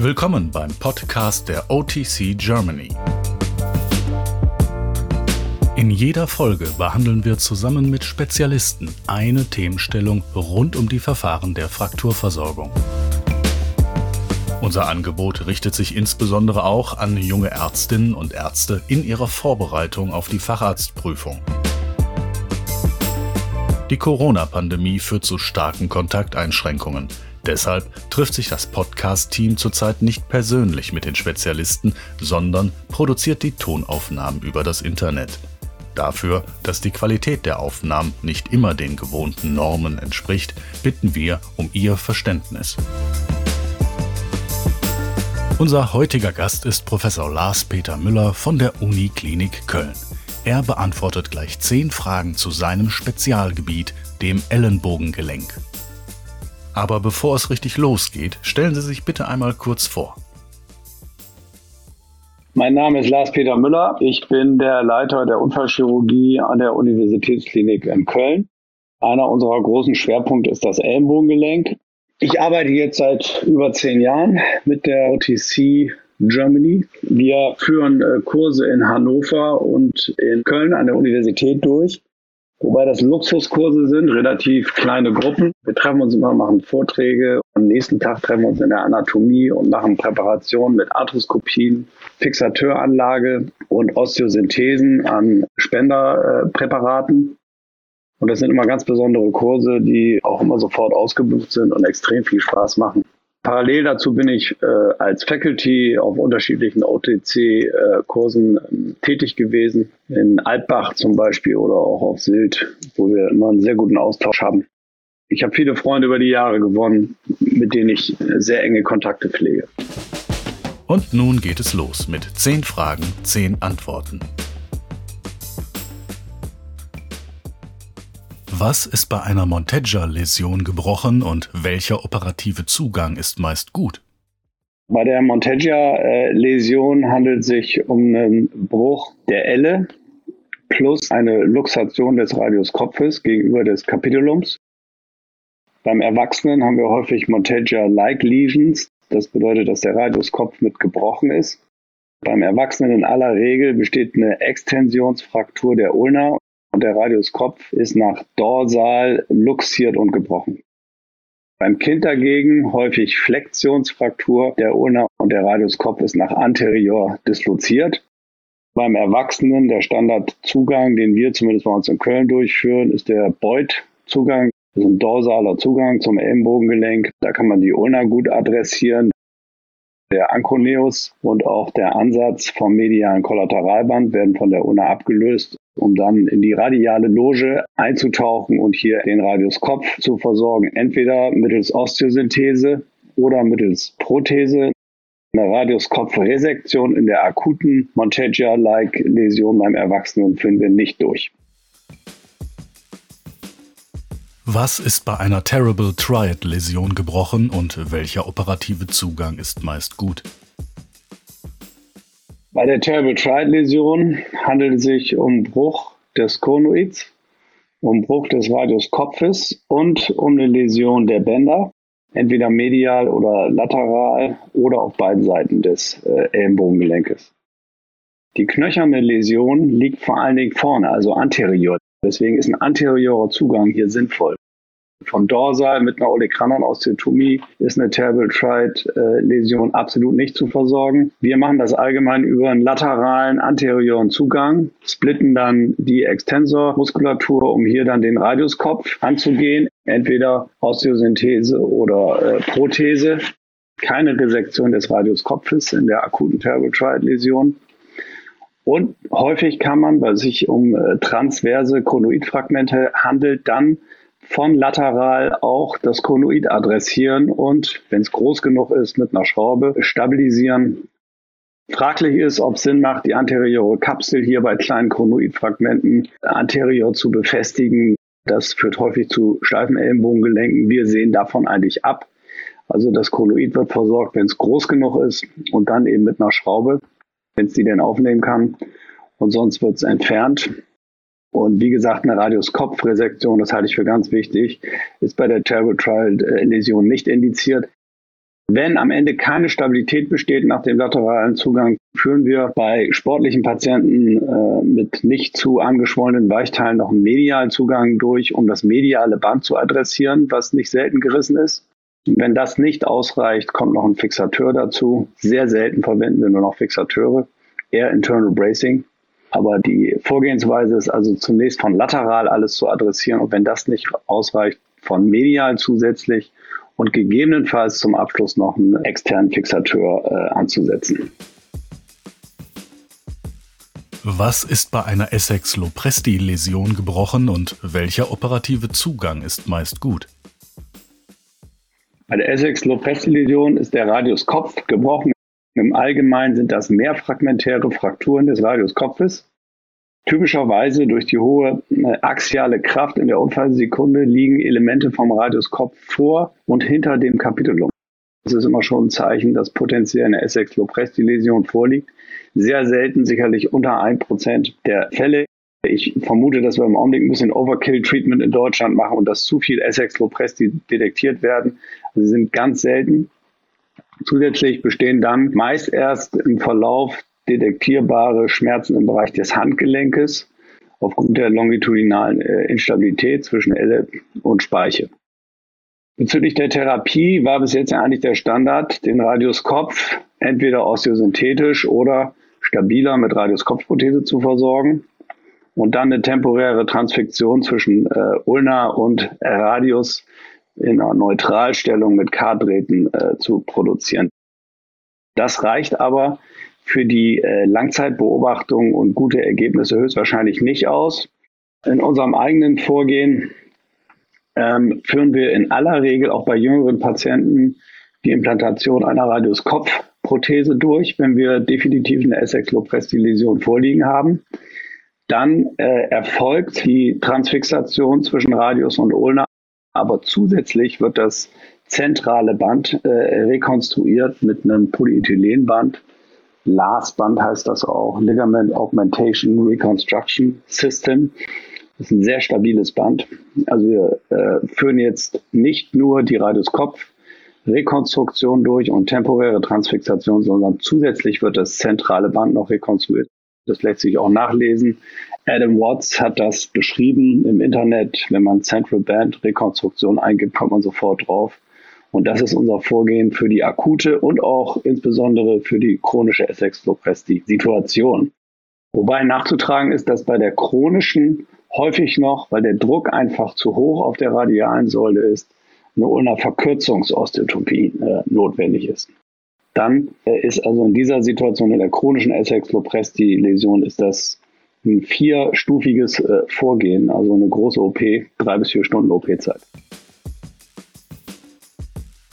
Willkommen beim Podcast der OTC Germany. In jeder Folge behandeln wir zusammen mit Spezialisten eine Themenstellung rund um die Verfahren der Frakturversorgung. Unser Angebot richtet sich insbesondere auch an junge Ärztinnen und Ärzte in ihrer Vorbereitung auf die Facharztprüfung. Die Corona-Pandemie führt zu starken Kontakteinschränkungen. Deshalb trifft sich das Podcast-Team zurzeit nicht persönlich mit den Spezialisten, sondern produziert die Tonaufnahmen über das Internet. Dafür, dass die Qualität der Aufnahmen nicht immer den gewohnten Normen entspricht, bitten wir um Ihr Verständnis. Unser heutiger Gast ist Professor Lars Peter Müller von der Uniklinik Köln. Er beantwortet gleich zehn Fragen zu seinem Spezialgebiet, dem Ellenbogengelenk. Aber bevor es richtig losgeht, stellen Sie sich bitte einmal kurz vor. Mein Name ist Lars-Peter Müller. Ich bin der Leiter der Unfallchirurgie an der Universitätsklinik in Köln. Einer unserer großen Schwerpunkte ist das Ellenbogengelenk. Ich arbeite jetzt seit über zehn Jahren mit der OTC Germany. Wir führen äh, Kurse in Hannover und in Köln an der Universität durch. Wobei das Luxuskurse sind, relativ kleine Gruppen. Wir treffen uns immer, machen Vorträge. Am nächsten Tag treffen wir uns in der Anatomie und machen Präparationen mit Arthroskopien, Fixateuranlage und Osteosynthesen an Spenderpräparaten. Und das sind immer ganz besondere Kurse, die auch immer sofort ausgebucht sind und extrem viel Spaß machen. Parallel dazu bin ich äh, als Faculty auf unterschiedlichen OTC-Kursen äh, tätig gewesen, in Altbach zum Beispiel oder auch auf Sylt, wo wir immer einen sehr guten Austausch haben. Ich habe viele Freunde über die Jahre gewonnen, mit denen ich sehr enge Kontakte pflege. Und nun geht es los mit zehn Fragen, zehn Antworten. Was ist bei einer Monteggia-Läsion gebrochen und welcher operative Zugang ist meist gut? Bei der Monteggia-Läsion handelt es sich um einen Bruch der Elle plus eine Luxation des Radiuskopfes gegenüber des Capitulums. Beim Erwachsenen haben wir häufig Monteggia-like Lesions. Das bedeutet, dass der Radiuskopf mit gebrochen ist. Beim Erwachsenen in aller Regel besteht eine Extensionsfraktur der Ulna und der Radiuskopf ist nach dorsal luxiert und gebrochen. Beim Kind dagegen häufig Flexionsfraktur der Ulna und der Radiuskopf ist nach anterior disloziert. Beim Erwachsenen der Standardzugang, den wir zumindest bei uns in Köln durchführen, ist der Beuth-Zugang. Das ist ein dorsaler Zugang zum Ellenbogengelenk. Da kann man die Ulna gut adressieren. Der Anconeus und auch der Ansatz vom medialen Kollateralband werden von der Ulna abgelöst um dann in die radiale Loge einzutauchen und hier den Radiuskopf zu versorgen, entweder mittels Osteosynthese oder mittels Prothese. Eine Radiuskopfresektion in der akuten Monteggia-like Läsion beim Erwachsenen führen wir nicht durch. Was ist bei einer Terrible Triad-Läsion gebrochen und welcher operative Zugang ist meist gut? Bei der Terrible Triad Läsion handelt es sich um Bruch des Konoids, um Bruch des Radiuskopfes und um eine Läsion der Bänder, entweder medial oder lateral oder auf beiden Seiten des äh, Ellenbogengelenkes. Die knöcherne Läsion liegt vor allen Dingen vorne, also anterior. Deswegen ist ein anteriorer Zugang hier sinnvoll von Dorsal mit einer Olecranon-Osteotomie ist eine Terrible Triad-Läsion absolut nicht zu versorgen. Wir machen das allgemein über einen lateralen anterioren Zugang, splitten dann die Extensormuskulatur, um hier dann den Radiuskopf anzugehen, entweder Osteosynthese oder äh, Prothese. Keine Resektion des Radiuskopfes in der akuten Terrible Triad-Läsion. Und häufig kann man, weil es sich um äh, transverse Chronoidfragmente handelt, dann von lateral auch das Konoid adressieren und, wenn es groß genug ist, mit einer Schraube stabilisieren. Fraglich ist, ob es Sinn macht, die anteriore Kapsel hier bei kleinen Konoidfragmenten anterior zu befestigen. Das führt häufig zu steifen Ellenbogengelenken. Wir sehen davon eigentlich ab. Also das Konoid wird versorgt, wenn es groß genug ist und dann eben mit einer Schraube, wenn es die denn aufnehmen kann. Und sonst wird es entfernt. Und wie gesagt, eine Radiuskopfresektion, das halte ich für ganz wichtig, ist bei der Terrible Trial Läsion nicht indiziert. Wenn am Ende keine Stabilität besteht nach dem lateralen Zugang, führen wir bei sportlichen Patienten äh, mit nicht zu angeschwollenen Weichteilen noch einen medialen Zugang durch, um das mediale Band zu adressieren, was nicht selten gerissen ist. Wenn das nicht ausreicht, kommt noch ein Fixateur dazu. Sehr selten verwenden wir nur noch Fixateure, eher Internal Bracing. Aber die Vorgehensweise ist also zunächst von lateral alles zu adressieren und wenn das nicht ausreicht, von medial zusätzlich und gegebenenfalls zum Abschluss noch einen externen Fixateur äh, anzusetzen. Was ist bei einer Essex-Lopresti-Läsion gebrochen und welcher operative Zugang ist meist gut? Bei der Essex-Lopresti-Läsion ist der Radius Kopf gebrochen. Im Allgemeinen sind das mehrfragmentäre Frakturen des Radius Kopfes. Typischerweise durch die hohe äh, axiale Kraft in der Unfallsekunde liegen Elemente vom Radiuskopf vor und hinter dem Kapitulum. Das ist immer schon ein Zeichen, dass potenziell eine Essex Lopresti-Läsion vorliegt. Sehr selten, sicherlich unter 1% der Fälle. Ich vermute, dass wir im Augenblick ein bisschen Overkill-Treatment in Deutschland machen und dass zu viel Essex Lopresti detektiert werden. Also sie sind ganz selten. Zusätzlich bestehen dann meist erst im Verlauf detektierbare Schmerzen im Bereich des Handgelenkes aufgrund der longitudinalen äh, Instabilität zwischen Elle und Speiche. Bezüglich der Therapie war bis jetzt eigentlich der Standard, den Radius Kopf entweder osteosynthetisch oder stabiler mit Radius Kopfprothese zu versorgen und dann eine temporäre Transfektion zwischen äh, Ulna und Radius in einer Neutralstellung mit K-Drähten äh, zu produzieren. Das reicht aber für die äh, Langzeitbeobachtung und gute Ergebnisse höchstwahrscheinlich nicht aus. In unserem eigenen Vorgehen ähm, führen wir in aller Regel auch bei jüngeren Patienten die Implantation einer Radius-Kopf-Prothese durch, wenn wir definitiv eine Essex-Lopresti-Läsion vorliegen haben. Dann äh, erfolgt die Transfixation zwischen Radius und Ulna, aber zusätzlich wird das zentrale Band äh, rekonstruiert mit einem Polyethylenband, LAS-Band heißt das auch, Ligament Augmentation Reconstruction System. Das ist ein sehr stabiles Band. Also wir äh, führen jetzt nicht nur die Radiuskopf Rekonstruktion durch und temporäre Transfixation, sondern zusätzlich wird das zentrale Band noch rekonstruiert. Das lässt sich auch nachlesen. Adam Watts hat das beschrieben im Internet. Wenn man Central Band Rekonstruktion eingibt, kommt man sofort drauf. Und das ist unser Vorgehen für die akute und auch insbesondere für die chronische Essex-Lopresti-Situation. Wobei nachzutragen ist, dass bei der chronischen häufig noch, weil der Druck einfach zu hoch auf der radialen Säule ist, eine Ulna-Verkürzungsosteotopie äh, notwendig ist. Dann äh, ist also in dieser Situation in der chronischen Essex-Lopresti-Läsion ist das ein vierstufiges äh, Vorgehen, also eine große OP, drei bis vier Stunden OP-Zeit.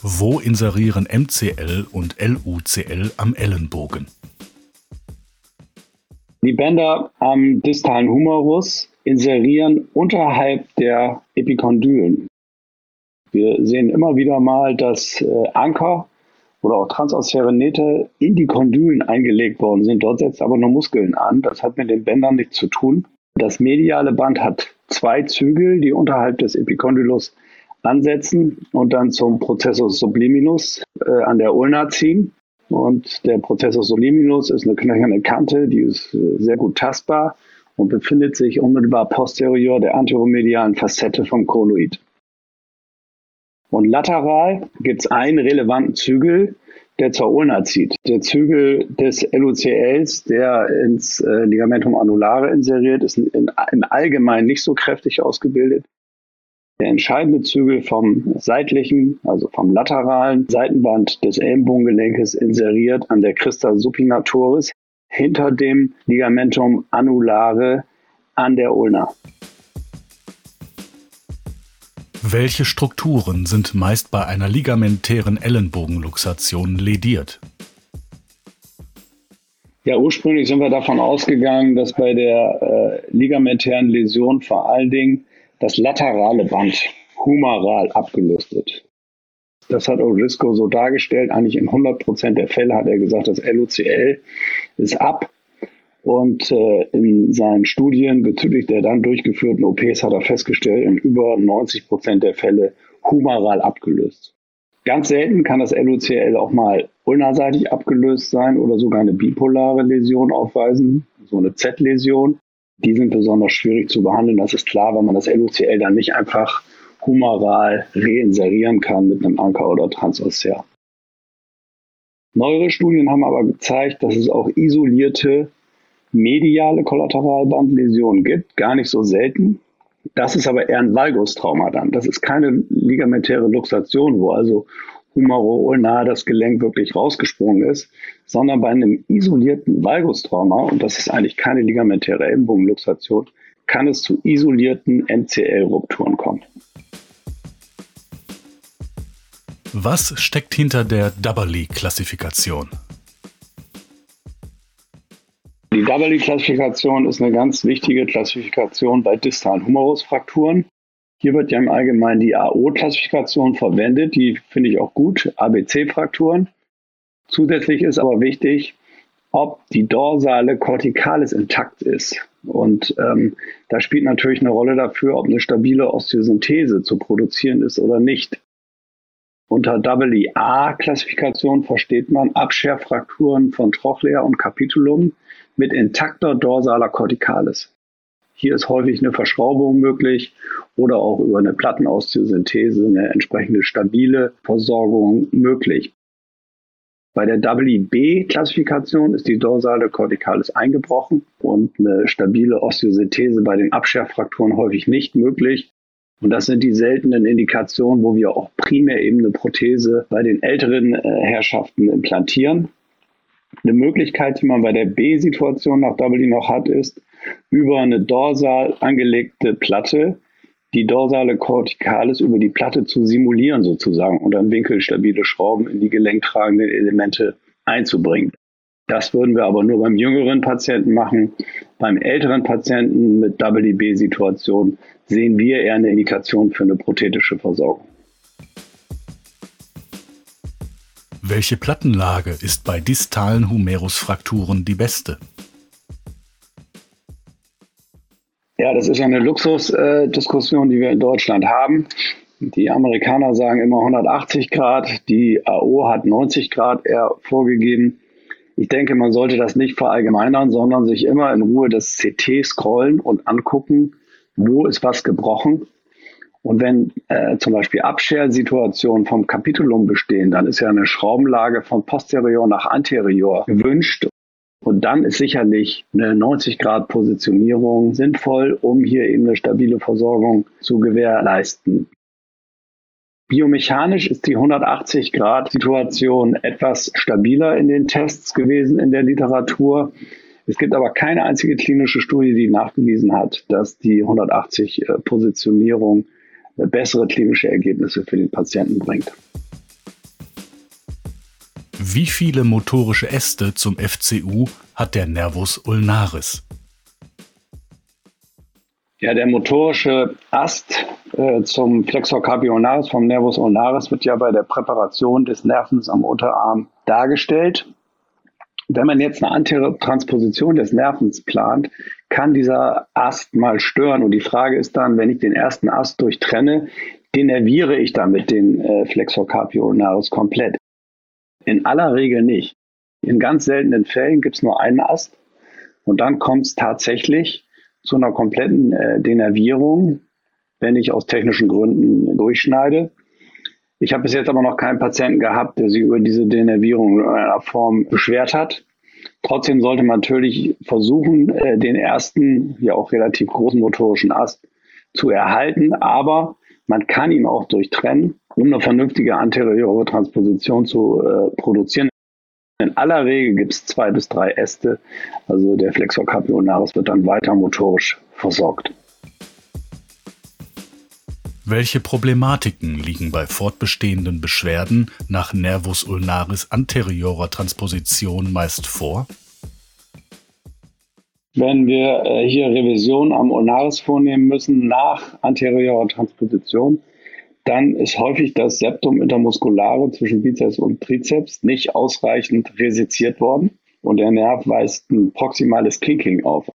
Wo inserieren MCL und LUCL am Ellenbogen? Die Bänder am distalen Humerus inserieren unterhalb der Epikondylen. Wir sehen immer wieder mal, dass äh, Anker oder auch transossiäre Nähte in die Kondylen eingelegt worden sind. Dort setzt aber nur Muskeln an. Das hat mit den Bändern nichts zu tun. Das mediale Band hat zwei Zügel, die unterhalb des Epikondylus ansetzen und dann zum Prozessus subliminus äh, an der Ulna ziehen. Und der Prozessus subliminus ist eine knöcherne Kante, die ist äh, sehr gut tastbar und befindet sich unmittelbar posterior der anteromedialen Facette vom Konoid. Und lateral gibt es einen relevanten Zügel, der zur Ulna zieht. Der Zügel des LUCLs, der ins äh, Ligamentum annulare inseriert, ist in, im Allgemeinen nicht so kräftig ausgebildet. Der entscheidende Zügel vom seitlichen, also vom lateralen Seitenband des Ellenbogengelenkes inseriert an der Crista supinatoris hinter dem Ligamentum annulare an der Ulna. Welche Strukturen sind meist bei einer ligamentären Ellenbogenluxation lediert? Ja, ursprünglich sind wir davon ausgegangen, dass bei der äh, ligamentären Läsion vor allen Dingen das laterale Band humeral abgelöst wird. Das hat O'Risco so dargestellt. Eigentlich in 100 Prozent der Fälle hat er gesagt, das LOCL ist ab. Und äh, in seinen Studien bezüglich der dann durchgeführten OPs hat er festgestellt, in über 90 Prozent der Fälle humeral abgelöst. Ganz selten kann das LUCL auch mal ulnaseitig abgelöst sein oder sogar eine bipolare Läsion aufweisen, so eine Z-Läsion. Die sind besonders schwierig zu behandeln. Das ist klar, weil man das LUCL dann nicht einfach humoral reinserieren kann mit einem Anker oder Transossea. Neuere Studien haben aber gezeigt, dass es auch isolierte mediale Kollateralbandläsionen gibt, gar nicht so selten. Das ist aber eher ein Valgustrauma dann. Das ist keine ligamentäre Luxation, wo also humero-ulnar das Gelenk wirklich rausgesprungen ist, sondern bei einem isolierten Valgustrauma, und das ist eigentlich keine ligamentäre Ellenbogenluxation, kann es zu isolierten MCL-Rupturen kommen. Was steckt hinter der Double-Klassifikation? Die Double-Klassifikation ist eine ganz wichtige Klassifikation bei distalen Humerusfrakturen. Hier wird ja im Allgemeinen die AO-Klassifikation verwendet. Die finde ich auch gut, ABC-Frakturen. Zusätzlich ist aber wichtig, ob die dorsale Corticalis intakt ist. Und ähm, da spielt natürlich eine Rolle dafür, ob eine stabile Osteosynthese zu produzieren ist oder nicht. Unter AA-Klassifikation versteht man Abscherfrakturen von Trochlea und Capitulum mit intakter dorsaler Corticalis. Hier ist häufig eine Verschraubung möglich oder auch über eine Plattenausziehsynthese eine entsprechende stabile Versorgung möglich. Bei der WB-Klassifikation ist die dorsale Corticalis eingebrochen und eine stabile Osteosynthese bei den Abscherfrakturen häufig nicht möglich. Und das sind die seltenen Indikationen, wo wir auch primär eben eine Prothese bei den älteren äh, Herrschaften implantieren. Eine Möglichkeit, die man bei der B-Situation nach Double noch hat, ist, über eine dorsal angelegte Platte die dorsale Corticalis über die Platte zu simulieren sozusagen und dann winkelstabile Schrauben in die gelenktragenden Elemente einzubringen. Das würden wir aber nur beim jüngeren Patienten machen. Beim älteren Patienten mit WB-Situation sehen wir eher eine Indikation für eine prothetische Versorgung. Welche Plattenlage ist bei distalen Humerusfrakturen die beste? Ja, das ist eine Luxusdiskussion, äh, die wir in Deutschland haben. Die Amerikaner sagen immer 180 Grad, die AO hat 90 Grad eher vorgegeben. Ich denke, man sollte das nicht verallgemeinern, sondern sich immer in Ruhe das CT scrollen und angucken, wo ist was gebrochen und wenn äh, zum Beispiel Abscher-Situationen vom Kapitulum bestehen, dann ist ja eine Schraubenlage von posterior nach anterior gewünscht. Und dann ist sicherlich eine 90-Grad-Positionierung sinnvoll, um hier eben eine stabile Versorgung zu gewährleisten. Biomechanisch ist die 180-Grad-Situation etwas stabiler in den Tests gewesen in der Literatur. Es gibt aber keine einzige klinische Studie, die nachgewiesen hat, dass die 180-Positionierung bessere klinische Ergebnisse für den Patienten bringt. Wie viele motorische Äste zum FCU hat der Nervus ulnaris? Ja, der motorische Ast äh, zum Flexor carpionaris vom Nervus ulnaris wird ja bei der Präparation des Nervens am Unterarm dargestellt. Wenn man jetzt eine anteriore Transposition des Nervens plant, kann dieser Ast mal stören. Und die Frage ist dann, wenn ich den ersten Ast durchtrenne, denerviere ich damit den äh, Flexor carpionaris komplett? In aller Regel nicht. In ganz seltenen Fällen gibt es nur einen Ast und dann kommt es tatsächlich zu einer kompletten äh, Denervierung, wenn ich aus technischen Gründen durchschneide. Ich habe bis jetzt aber noch keinen Patienten gehabt, der sich über diese Denervierung in einer Form beschwert hat. Trotzdem sollte man natürlich versuchen, äh, den ersten, ja auch relativ großen motorischen Ast zu erhalten, aber man kann ihn auch durchtrennen, um eine vernünftige anteriore Transposition zu äh, produzieren. In aller Regel gibt es zwei bis drei Äste, also der Flexor capionaris wird dann weiter motorisch versorgt. Welche Problematiken liegen bei fortbestehenden Beschwerden nach Nervus ulnaris anteriorer Transposition meist vor? Wenn wir äh, hier Revision am Ulnaris vornehmen müssen nach anteriorer Transposition, dann ist häufig das Septum intermusculare zwischen Bizeps und Trizeps nicht ausreichend resiziert worden und der Nerv weist ein proximales Kinking auf.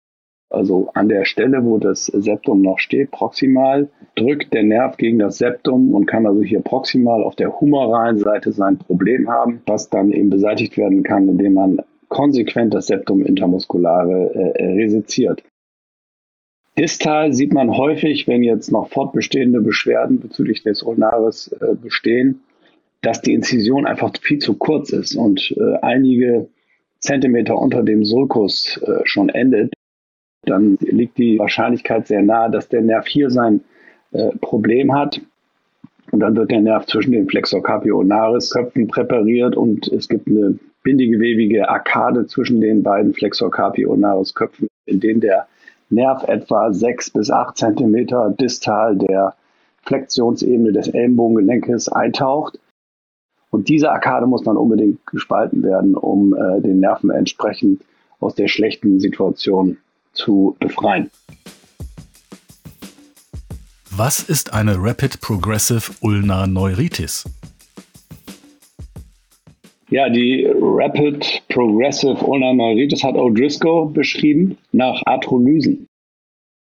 Also an der Stelle, wo das Septum noch steht, proximal, drückt der Nerv gegen das Septum und kann also hier proximal auf der humoralen Seite sein Problem haben, was dann eben beseitigt werden kann, indem man konsequent das Septum intermuskulare äh, resiziert. Distal sieht man häufig, wenn jetzt noch fortbestehende Beschwerden bezüglich des Ulnaris äh, bestehen, dass die Inzision einfach viel zu kurz ist und äh, einige Zentimeter unter dem Sulcus äh, schon endet dann liegt die Wahrscheinlichkeit sehr nahe, dass der Nerv hier sein äh, Problem hat. Und dann wird der Nerv zwischen den Flexor carpio ulnaris Köpfen präpariert und es gibt eine bindigewebige Arkade zwischen den beiden Flexor carpio ulnaris Köpfen, in denen der Nerv etwa sechs bis acht Zentimeter distal der Flexionsebene des Ellenbogengelenkes eintaucht. Und diese Arkade muss dann unbedingt gespalten werden, um äh, den Nerven entsprechend aus der schlechten Situation zu befreien. Was ist eine Rapid Progressive Ulnar Neuritis? Ja, die Rapid Progressive Ulnar Neuritis hat O'Driscoll beschrieben nach Arthrolysen.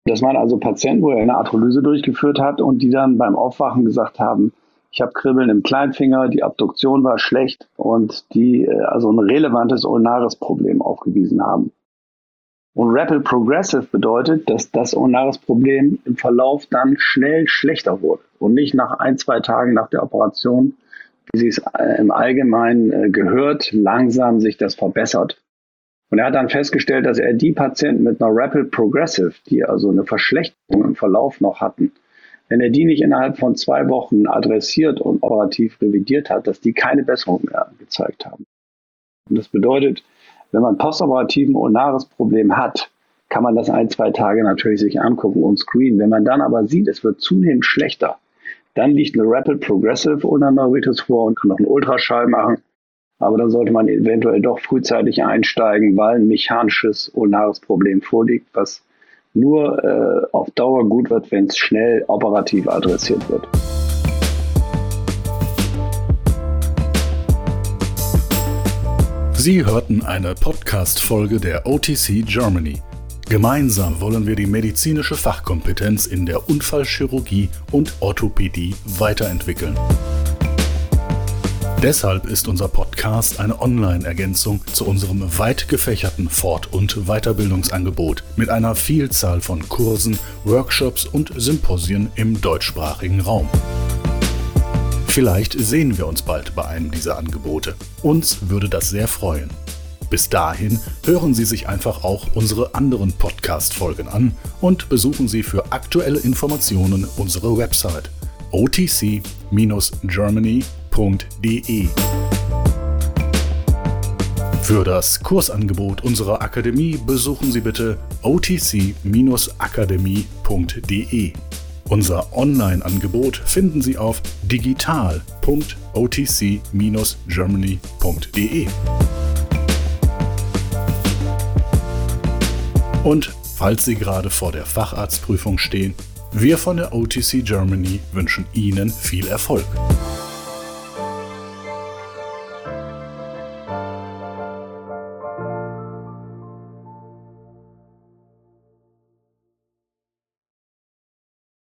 Das waren also Patienten, wo er eine Arthrolyse durchgeführt hat und die dann beim Aufwachen gesagt haben, ich habe Kribbeln im Kleinfinger, die Abduktion war schlecht und die äh, also ein relevantes ulnares Problem aufgewiesen haben. Und Rapid Progressive bedeutet, dass das Ulnaris-Problem im Verlauf dann schnell schlechter wurde und nicht nach ein, zwei Tagen nach der Operation, wie sie es äh, im Allgemeinen äh, gehört, langsam sich das verbessert. Und er hat dann festgestellt, dass er die Patienten mit einer Rapid Progressive, die also eine Verschlechterung im Verlauf noch hatten, wenn er die nicht innerhalb von zwei Wochen adressiert und operativ revidiert hat, dass die keine Besserung mehr gezeigt haben. Und das bedeutet, wenn man postoperativen Ulnaris-Problem hat, kann man das ein, zwei Tage natürlich sich angucken und screenen. Wenn man dann aber sieht, es wird zunehmend schlechter, dann liegt eine Rapid Progressive Ulnaneuritis vor und kann noch einen Ultraschall machen. Aber dann sollte man eventuell doch frühzeitig einsteigen, weil ein mechanisches Ulnaris-Problem vorliegt, was nur äh, auf Dauer gut wird, wenn es schnell operativ adressiert wird. Sie hörten eine Podcast-Folge der OTC Germany. Gemeinsam wollen wir die medizinische Fachkompetenz in der Unfallchirurgie und Orthopädie weiterentwickeln. Deshalb ist unser Podcast eine Online-Ergänzung zu unserem weit gefächerten Fort- und Weiterbildungsangebot mit einer Vielzahl von Kursen, Workshops und Symposien im deutschsprachigen Raum. Vielleicht sehen wir uns bald bei einem dieser Angebote. Uns würde das sehr freuen. Bis dahin hören Sie sich einfach auch unsere anderen Podcast-Folgen an und besuchen Sie für aktuelle Informationen unsere Website otc-germany.de. Für das Kursangebot unserer Akademie besuchen Sie bitte otc-akademie.de. Unser Online-Angebot finden Sie auf digital.otc-germany.de. Und falls Sie gerade vor der Facharztprüfung stehen, wir von der OTC Germany wünschen Ihnen viel Erfolg.